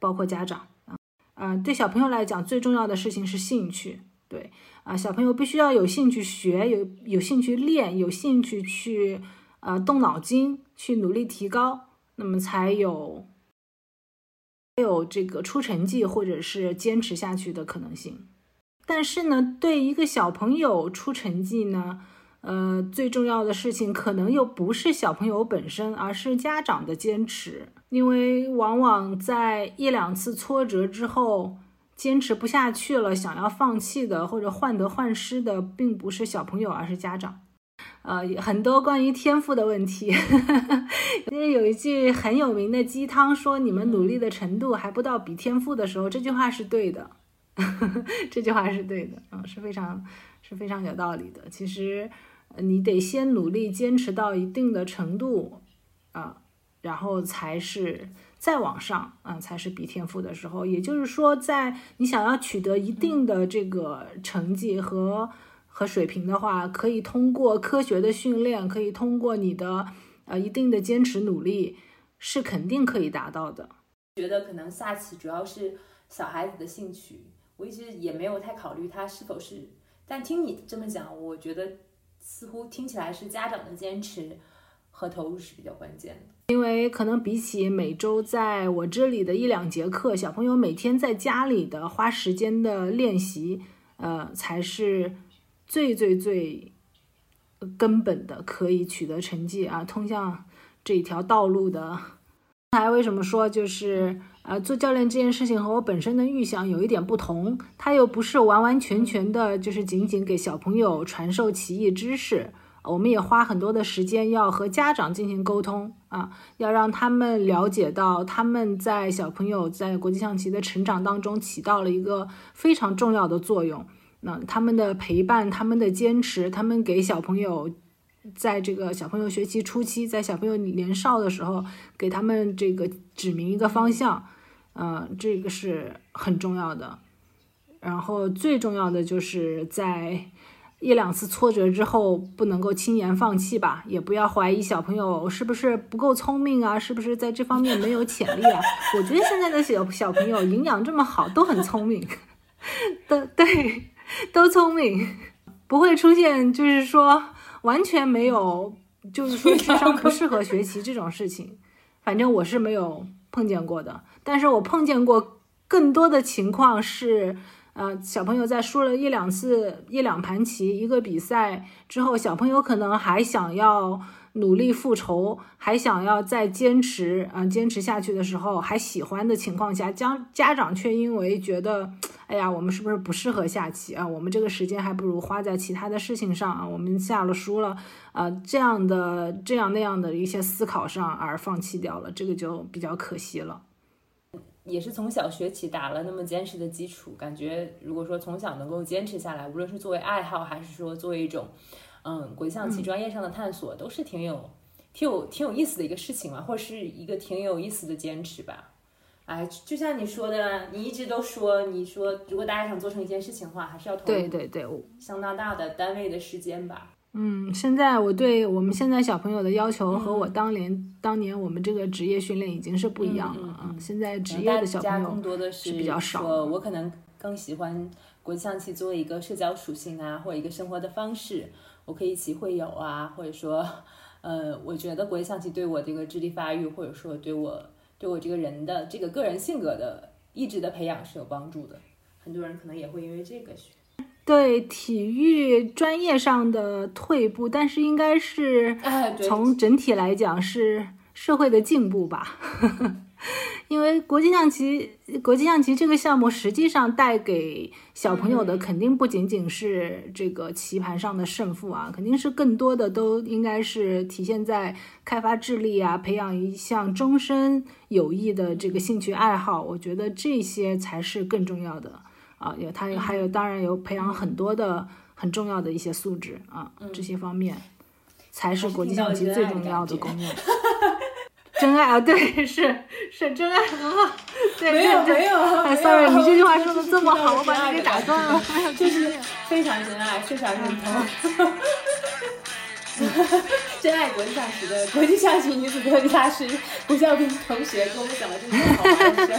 包括家长啊，嗯，对小朋友来讲，最重要的事情是兴趣，对啊，小朋友必须要有兴趣学，有有兴趣练，有兴趣去。呃，动脑筋去努力提高，那么才有，才有这个出成绩或者是坚持下去的可能性。但是呢，对一个小朋友出成绩呢，呃，最重要的事情可能又不是小朋友本身，而是家长的坚持。因为往往在一两次挫折之后，坚持不下去了，想要放弃的或者患得患失的，并不是小朋友，而是家长。呃，很多关于天赋的问题，因为有一句很有名的鸡汤说：“你们努力的程度还不到比天赋的时候。”这句话是对的，这句话是对的，嗯，是非常是非常有道理的。其实，你得先努力坚持到一定的程度，啊，然后才是再往上，嗯，才是比天赋的时候。也就是说，在你想要取得一定的这个成绩和。和水平的话，可以通过科学的训练，可以通过你的呃一定的坚持努力，是肯定可以达到的。觉得可能下棋主要是小孩子的兴趣，我一直也没有太考虑他是否是。但听你这么讲，我觉得似乎听起来是家长的坚持和投入是比较关键的。因为可能比起每周在我这里的一两节课，小朋友每天在家里的花时间的练习，呃，才是。最最最根本的可以取得成绩啊，通向这一条道路的。刚才为什么说就是呃做教练这件事情和我本身的预想有一点不同？它又不是完完全全的，就是仅仅给小朋友传授棋艺知识。我们也花很多的时间要和家长进行沟通啊，要让他们了解到他们在小朋友在国际象棋的成长当中起到了一个非常重要的作用。那他们的陪伴，他们的坚持，他们给小朋友在这个小朋友学习初期，在小朋友年少的时候，给他们这个指明一个方向，呃，这个是很重要的。然后最重要的就是在一两次挫折之后，不能够轻言放弃吧，也不要怀疑小朋友是不是不够聪明啊，是不是在这方面没有潜力啊？我觉得现在的小小朋友营养这么好，都很聪明，都对，都聪明，不会出现就是说完全没有，就是说智商不适合学习这种事情。反正我是没有碰见过的，但是我碰见过更多的情况是。呃，小朋友在输了一两次、一两盘棋、一个比赛之后，小朋友可能还想要努力复仇，还想要再坚持，嗯，坚持下去的时候，还喜欢的情况下，家家长却因为觉得，哎呀，我们是不是不适合下棋啊？我们这个时间还不如花在其他的事情上啊！我们下了输了，呃，这样的这样那样的一些思考上而放弃掉了，这个就比较可惜了。也是从小学起打了那么坚实的基础，感觉如果说从小能够坚持下来，无论是作为爱好还是说作为一种，嗯，国际象棋专业上的探索，都是挺有、挺有、挺有意思的一个事情嘛，或者是一个挺有意思的坚持吧。哎，就像你说的，你一直都说，你说如果大家想做成一件事情的话，还是要投对对对，相当大的单位的时间吧。嗯，现在我对我们现在小朋友的要求和我当年当年我们这个职业训练已经是不一样了啊！现在职业的小朋友更多的是比较少。我可能更喜欢国际象棋作为一个社交属性啊，或者一个生活的方式，我可以一起会友啊，或者说，呃，我觉得国际象棋对我这个智力发育，或者说对我对我这个人的这个个人性格的意志的培养是有帮助的。很多人可能也会因为这个学。对体育专业上的退步，但是应该是从整体来讲是社会的进步吧。因为国际象棋，国际象棋这个项目实际上带给小朋友的肯定不仅仅是这个棋盘上的胜负啊，肯定是更多的都应该是体现在开发智力啊，培养一项终身有益的这个兴趣爱好。我觉得这些才是更重要的。啊，有他有还有，当然有培养很多的很重要的一些素质啊，这些方面才是国际象棋最重要的功能。真爱啊，对，是是真爱很好，对，没有没有，sorry，你这句话说的这么好，我把你给打断了，就是非常真爱，非常认同。真爱国际象棋的国际象棋女子格局大师胡小兵同学跟我们讲了这么多好玩的事。